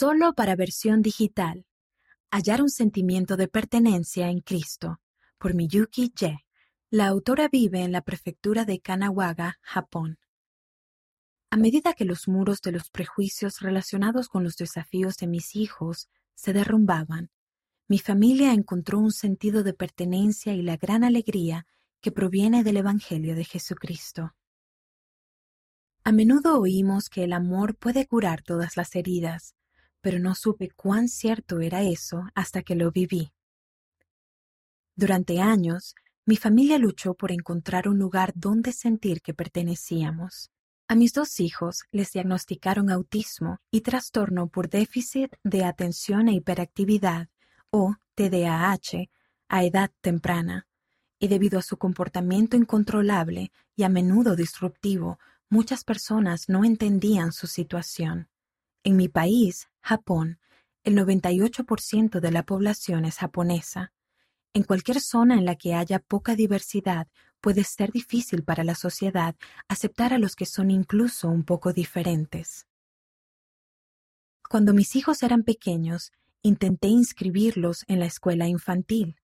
Solo para versión digital. Hallar un sentimiento de pertenencia en Cristo, por Miyuki Ye. La autora vive en la prefectura de Kanagawa, Japón. A medida que los muros de los prejuicios relacionados con los desafíos de mis hijos se derrumbaban, mi familia encontró un sentido de pertenencia y la gran alegría que proviene del Evangelio de Jesucristo. A menudo oímos que el amor puede curar todas las heridas, pero no supe cuán cierto era eso hasta que lo viví. Durante años, mi familia luchó por encontrar un lugar donde sentir que pertenecíamos. A mis dos hijos les diagnosticaron autismo y trastorno por déficit de atención e hiperactividad, o TDAH, a edad temprana, y debido a su comportamiento incontrolable y a menudo disruptivo, muchas personas no entendían su situación. En mi país, Japón, el 98% de la población es japonesa. En cualquier zona en la que haya poca diversidad, puede ser difícil para la sociedad aceptar a los que son incluso un poco diferentes. Cuando mis hijos eran pequeños, intenté inscribirlos en la escuela infantil.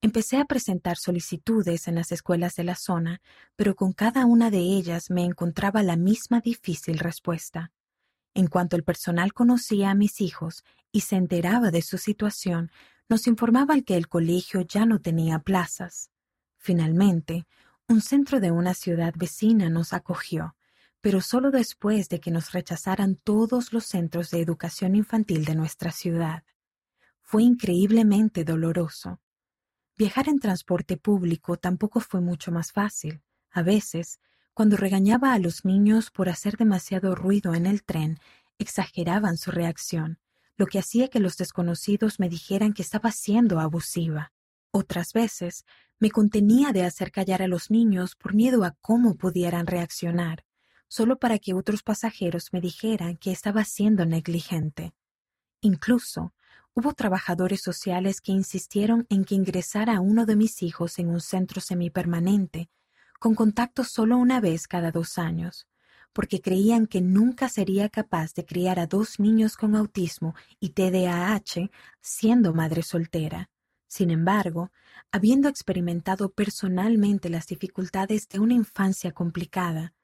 Empecé a presentar solicitudes en las escuelas de la zona, pero con cada una de ellas me encontraba la misma difícil respuesta. En cuanto el personal conocía a mis hijos y se enteraba de su situación, nos informaban que el colegio ya no tenía plazas. Finalmente, un centro de una ciudad vecina nos acogió, pero solo después de que nos rechazaran todos los centros de educación infantil de nuestra ciudad. Fue increíblemente doloroso. Viajar en transporte público tampoco fue mucho más fácil. A veces, cuando regañaba a los niños por hacer demasiado ruido en el tren, exageraban su reacción, lo que hacía que los desconocidos me dijeran que estaba siendo abusiva. Otras veces, me contenía de hacer callar a los niños por miedo a cómo pudieran reaccionar, solo para que otros pasajeros me dijeran que estaba siendo negligente. Incluso, Hubo trabajadores sociales que insistieron en que ingresara a uno de mis hijos en un centro semipermanente, con contacto solo una vez cada dos años, porque creían que nunca sería capaz de criar a dos niños con autismo y TDAH siendo madre soltera. Sin embargo, habiendo experimentado personalmente las dificultades de una infancia complicada,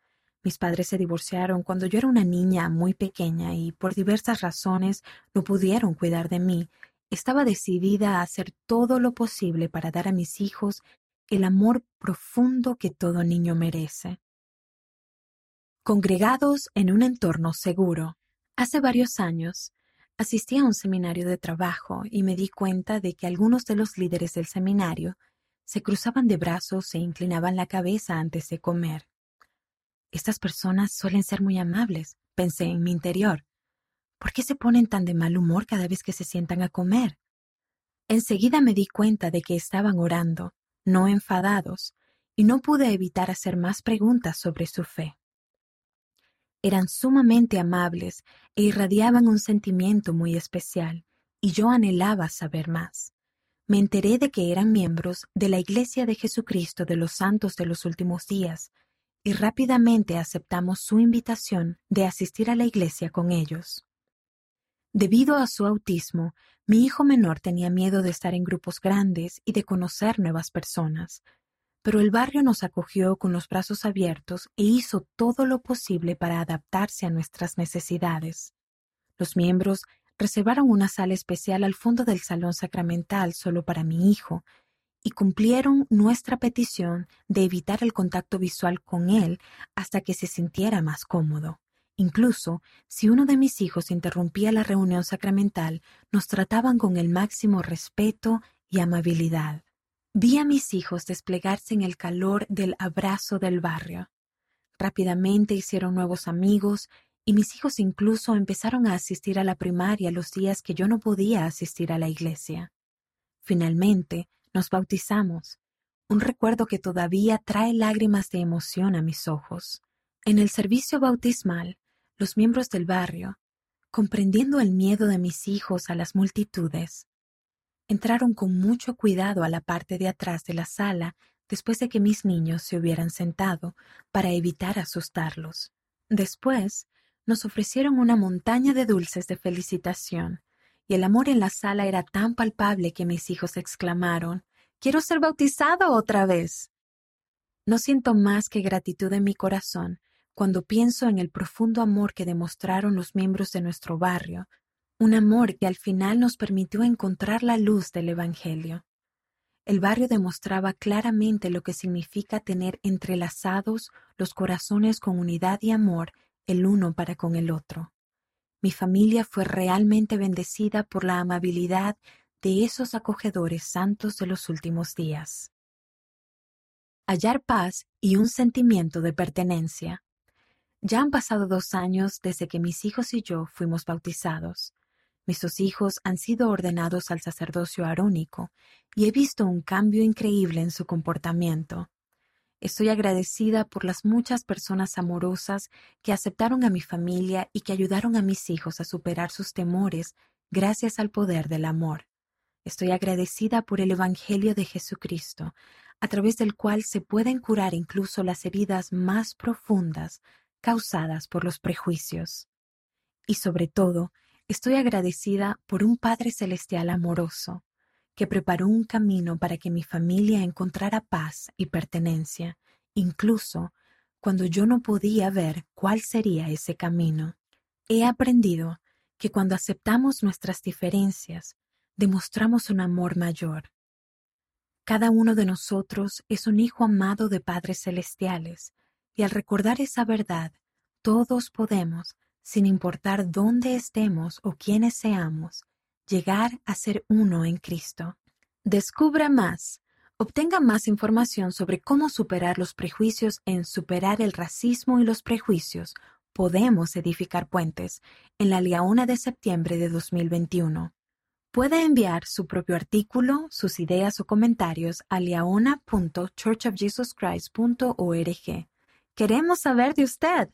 mis padres se divorciaron cuando yo era una niña muy pequeña y por diversas razones no pudieron cuidar de mí. Estaba decidida a hacer todo lo posible para dar a mis hijos el amor profundo que todo niño merece. Congregados en un entorno seguro. Hace varios años, asistí a un seminario de trabajo y me di cuenta de que algunos de los líderes del seminario se cruzaban de brazos e inclinaban la cabeza antes de comer. Estas personas suelen ser muy amables, pensé en mi interior. ¿Por qué se ponen tan de mal humor cada vez que se sientan a comer? Enseguida me di cuenta de que estaban orando, no enfadados, y no pude evitar hacer más preguntas sobre su fe. Eran sumamente amables e irradiaban un sentimiento muy especial, y yo anhelaba saber más. Me enteré de que eran miembros de la Iglesia de Jesucristo de los Santos de los Últimos Días, y rápidamente aceptamos su invitación de asistir a la iglesia con ellos. Debido a su autismo, mi hijo menor tenía miedo de estar en grupos grandes y de conocer nuevas personas, pero el barrio nos acogió con los brazos abiertos e hizo todo lo posible para adaptarse a nuestras necesidades. Los miembros reservaron una sala especial al fondo del salón sacramental solo para mi hijo, y cumplieron nuestra petición de evitar el contacto visual con él hasta que se sintiera más cómodo. Incluso si uno de mis hijos interrumpía la reunión sacramental, nos trataban con el máximo respeto y amabilidad. Vi a mis hijos desplegarse en el calor del abrazo del barrio. Rápidamente hicieron nuevos amigos y mis hijos incluso empezaron a asistir a la primaria los días que yo no podía asistir a la iglesia. Finalmente, nos bautizamos, un recuerdo que todavía trae lágrimas de emoción a mis ojos. En el servicio bautismal, los miembros del barrio, comprendiendo el miedo de mis hijos a las multitudes, entraron con mucho cuidado a la parte de atrás de la sala después de que mis niños se hubieran sentado para evitar asustarlos. Después, nos ofrecieron una montaña de dulces de felicitación, y el amor en la sala era tan palpable que mis hijos exclamaron Quiero ser bautizado otra vez. No siento más que gratitud en mi corazón cuando pienso en el profundo amor que demostraron los miembros de nuestro barrio, un amor que al final nos permitió encontrar la luz del Evangelio. El barrio demostraba claramente lo que significa tener entrelazados los corazones con unidad y amor el uno para con el otro. Mi familia fue realmente bendecida por la amabilidad de esos acogedores santos de los últimos días. Hallar paz y un sentimiento de pertenencia. Ya han pasado dos años desde que mis hijos y yo fuimos bautizados. Mis dos hijos han sido ordenados al sacerdocio arónico y he visto un cambio increíble en su comportamiento. Estoy agradecida por las muchas personas amorosas que aceptaron a mi familia y que ayudaron a mis hijos a superar sus temores gracias al poder del amor. Estoy agradecida por el Evangelio de Jesucristo, a través del cual se pueden curar incluso las heridas más profundas causadas por los prejuicios. Y sobre todo, estoy agradecida por un Padre Celestial amoroso, que preparó un camino para que mi familia encontrara paz y pertenencia, incluso cuando yo no podía ver cuál sería ese camino. He aprendido que cuando aceptamos nuestras diferencias, demostramos un amor mayor. Cada uno de nosotros es un hijo amado de padres celestiales, y al recordar esa verdad, todos podemos, sin importar dónde estemos o quiénes seamos, llegar a ser uno en Cristo. Descubra más. Obtenga más información sobre cómo superar los prejuicios en Superar el racismo y los prejuicios. Podemos edificar puentes en la Liaona de septiembre de 2021. Puede enviar su propio artículo, sus ideas o comentarios a liaona.churchofjesuschrist.org. Queremos saber de usted.